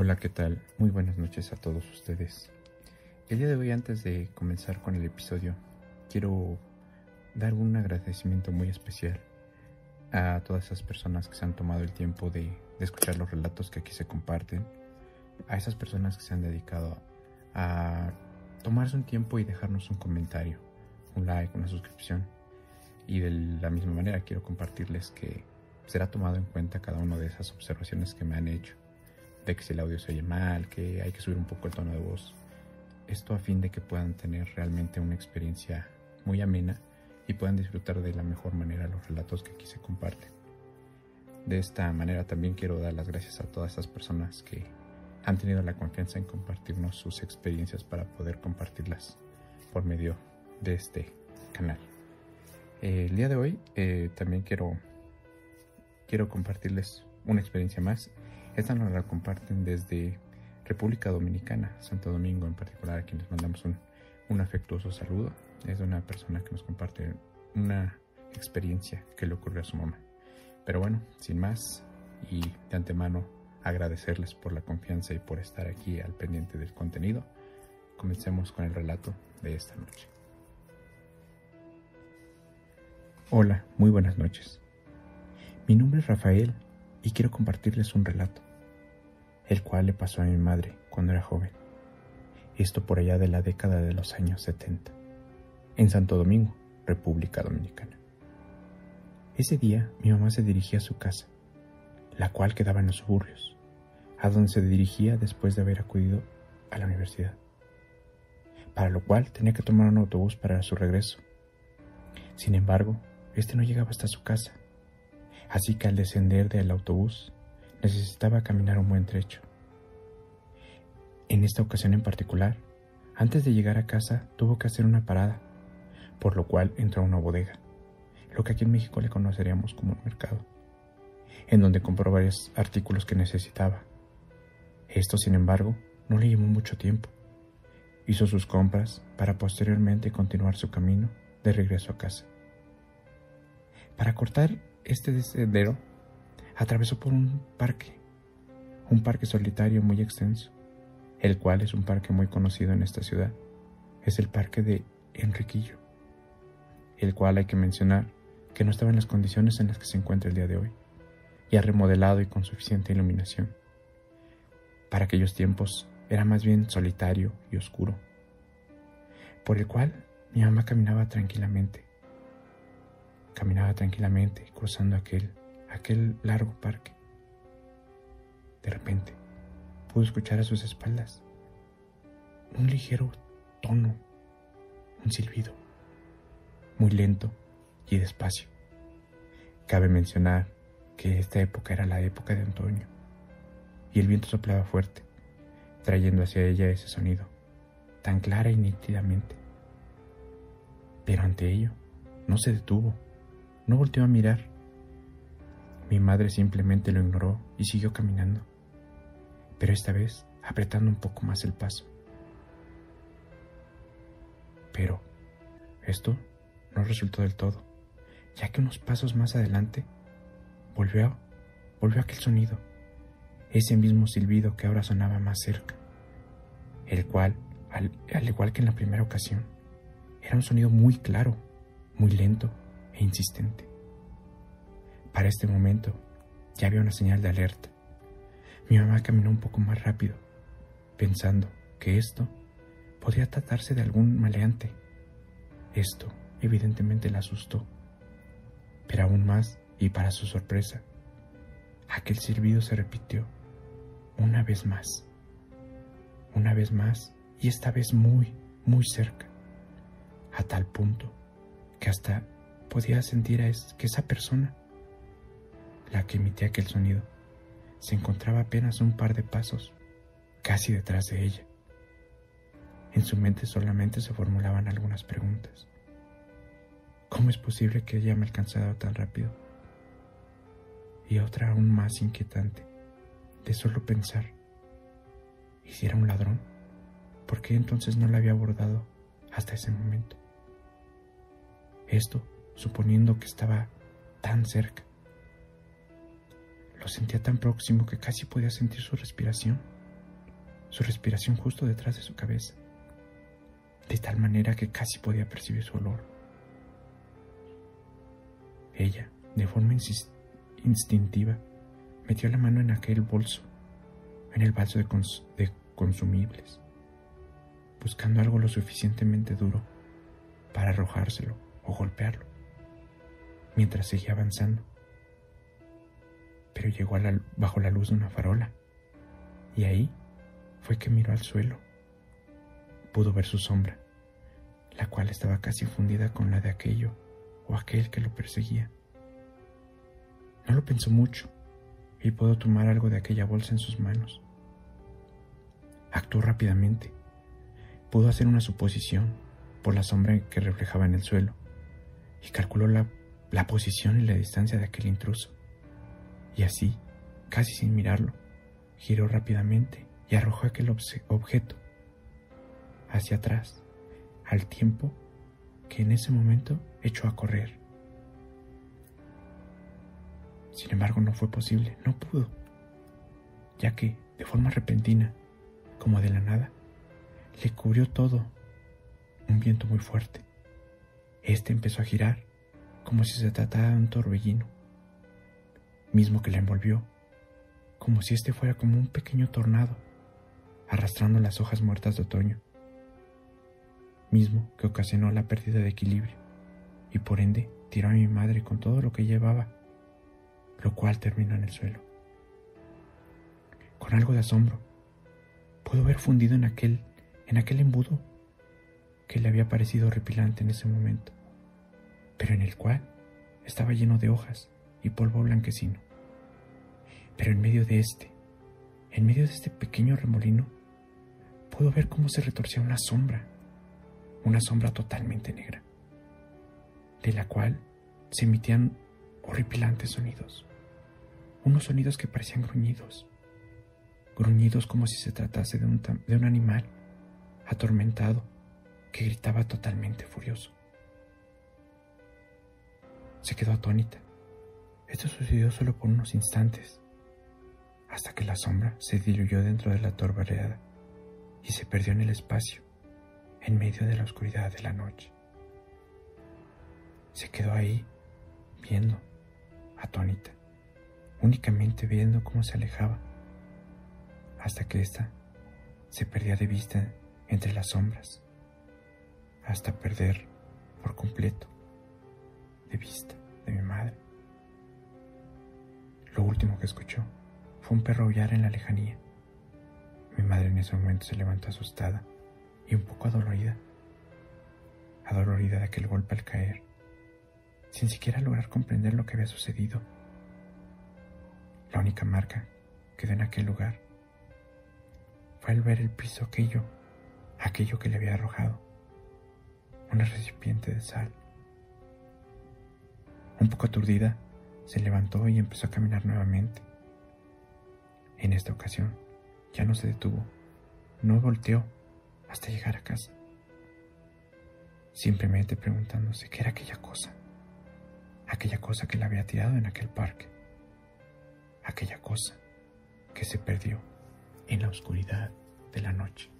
Hola, ¿qué tal? Muy buenas noches a todos ustedes. El día de hoy, antes de comenzar con el episodio, quiero dar un agradecimiento muy especial a todas esas personas que se han tomado el tiempo de, escuchar los relatos que aquí se comparten, a esas personas que se han dedicado a tomarse un tiempo y dejarnos un comentario, un like, una suscripción. Y de la misma manera quiero compartirles que será tomado en cuenta cada una de esas observaciones que me han hecho de que si el audio se oye mal, que hay que subir un poco el tono de voz. Esto a fin de que puedan tener realmente una experiencia muy amena y puedan disfrutar de la mejor manera los relatos que aquí se comparten. De esta manera también quiero dar las gracias a todas esas personas que han tenido la confianza en compartirnos sus experiencias para poder compartirlas por medio de este canal. el día de hoy eh, también quiero, quiero compartirles una experiencia más esta nos la comparten desde República Dominicana, Santo Domingo en particular, a quien les mandamos un, afectuoso saludo. Es una persona que nos comparte una experiencia que le ocurrió a su mamá. Pero bueno, sin más y de antemano agradecerles por la confianza y por estar aquí al pendiente del contenido, comencemos con el relato de esta noche. Hola, muy buenas noches. Mi nombre es Rafael y quiero compartirles un relato el cual le pasó a mi madre cuando era joven. Esto por allá de la década de los años 70, en Santo Domingo, República Dominicana. Ese día mi mamá se dirigía a su casa, la cual quedaba en los suburbios, a donde se dirigía después de haber acudido a la universidad, para lo cual tenía que tomar un autobús para su regreso. Sin embargo, este no llegaba hasta su casa, así que al descender del autobús necesitaba caminar un buen trecho. En esta ocasión en particular, antes de llegar a casa tuvo que hacer una parada, por lo cual entró a una bodega, lo que aquí en México le conoceríamos como un mercado, en donde compró varios artículos que necesitaba. Esto, sin embargo, no le llevó mucho tiempo. Hizo sus compras para posteriormente continuar su camino de regreso a casa. Para cortar este descendero, atravesó por un parque, un parque solitario muy extenso, el cual es un parque muy conocido en esta ciudad. Es el parque de Enriquillo, el cual hay que mencionar que no estaba en las condiciones en las que se encuentra el día de hoy, ya remodelado y con suficiente iluminación. Para aquellos tiempos era más bien solitario y oscuro, por el cual mi mamá caminaba tranquilamente. Caminaba tranquilamente cruzando aquel aquel largo parque. De repente, pudo escuchar a sus espaldas un ligero tono, un silbido, muy lento y despacio. Cabe mencionar que esta época era la época de otoño y el viento soplaba fuerte, trayendo hacia ella ese sonido, tan clara y nítidamente. Pero ante ello, no se detuvo, no volteó a mirar mi madre simplemente lo ignoró y siguió caminando, pero esta vez apretando un poco más el paso. Pero esto no resultó del todo, ya que unos pasos más adelante volvió, volvió aquel sonido, ese mismo silbido que ahora sonaba más cerca, el cual, al, al igual que en la primera ocasión, era un sonido muy claro, muy lento e insistente. Para este momento ya había una señal de alerta. Mi mamá caminó un poco más rápido, pensando que esto podría tratarse de algún maleante. Esto evidentemente la asustó, pero aún más, y para su sorpresa, aquel silbido se repitió una vez más, una vez más, y esta vez muy, muy cerca, a tal punto que hasta podía sentir a que esa persona la que emitía aquel sonido, se encontraba apenas un par de pasos, casi detrás de ella. En su mente solamente se formulaban algunas preguntas. ¿Cómo es posible que ella me alcanzara tan rápido? Y otra aún más inquietante, de solo pensar, ¿y si era un ladrón? ¿Por qué entonces no la había abordado hasta ese momento? Esto suponiendo que estaba tan cerca. Sentía tan próximo que casi podía sentir su respiración. su respiración justo detrás de su cabeza, de tal manera que casi podía percibir su olor. Ella, de forma instintiva, metió la mano en aquel bolso, en el vaso de, de consumibles, buscando algo lo suficientemente duro para arrojárselo o golpearlo, mientras seguía avanzando. Llegó bajo la luz de una farola, y ahí fue que miró al suelo. Pudo ver su sombra, la cual estaba casi fundida con la de aquello o aquel que lo perseguía. No lo pensó mucho y pudo tomar algo de aquella bolsa en sus manos. Actuó rápidamente. Pudo hacer una suposición por la sombra que reflejaba en el suelo y calculó la, la posición y la distancia de aquel intruso. Y así, casi sin mirarlo, giró rápidamente y arrojó aquel objeto hacia atrás, al tiempo que en ese momento echó a correr. Sin embargo, no fue posible, no pudo, ya que, de forma repentina, como de la nada, le cubrió todo un viento muy fuerte. Este empezó a girar como si se tratara de un torbellino, mismo que la envolvió, como si este fuera como un pequeño tornado, arrastrando las hojas muertas de otoño, mismo que ocasionó la pérdida de equilibrio y por ende tiró a mi madre con todo lo que llevaba, lo cual terminó en el suelo. Con algo de asombro, pudo ver fundido en aquel, en aquel embudo que le había parecido horripilante en ese momento, pero en el cual estaba lleno de hojas y polvo blanquecino. Pero en medio de este, en medio de este pequeño remolino, pudo ver cómo se retorcía una sombra, una sombra totalmente negra, de la cual se emitían horripilantes sonidos, unos sonidos que parecían gruñidos, gruñidos como si se tratase de un, de un animal atormentado que gritaba totalmente furioso. Se quedó atónita. Esto sucedió solo por unos instantes, hasta que la sombra se diluyó dentro de la torbareada y se perdió en el espacio, en medio de la oscuridad de la noche. Se quedó ahí, viendo, atónita, únicamente viendo cómo se alejaba hasta que ésta se perdía de vista entre las sombras, hasta perder por completo de vista de mi madre. Lo último que escuchó fue un perro aullar en la lejanía. Mi madre en ese momento se levantó asustada y un poco adolorida, adolorida de aquel golpe al caer, sin siquiera lograr comprender lo que había sucedido. La única marca quedó en aquel lugar al ver el piso aquello, aquello que le había arrojado, una recipiente de sal. Un poco aturdida, se levantó y empezó a caminar nuevamente. En esta ocasión, ya no se detuvo, no volteó hasta llegar a casa, simplemente preguntándose qué era aquella cosa, aquella cosa que la había tirado en aquel parque, aquella cosa que se perdió en la oscuridad de la noche.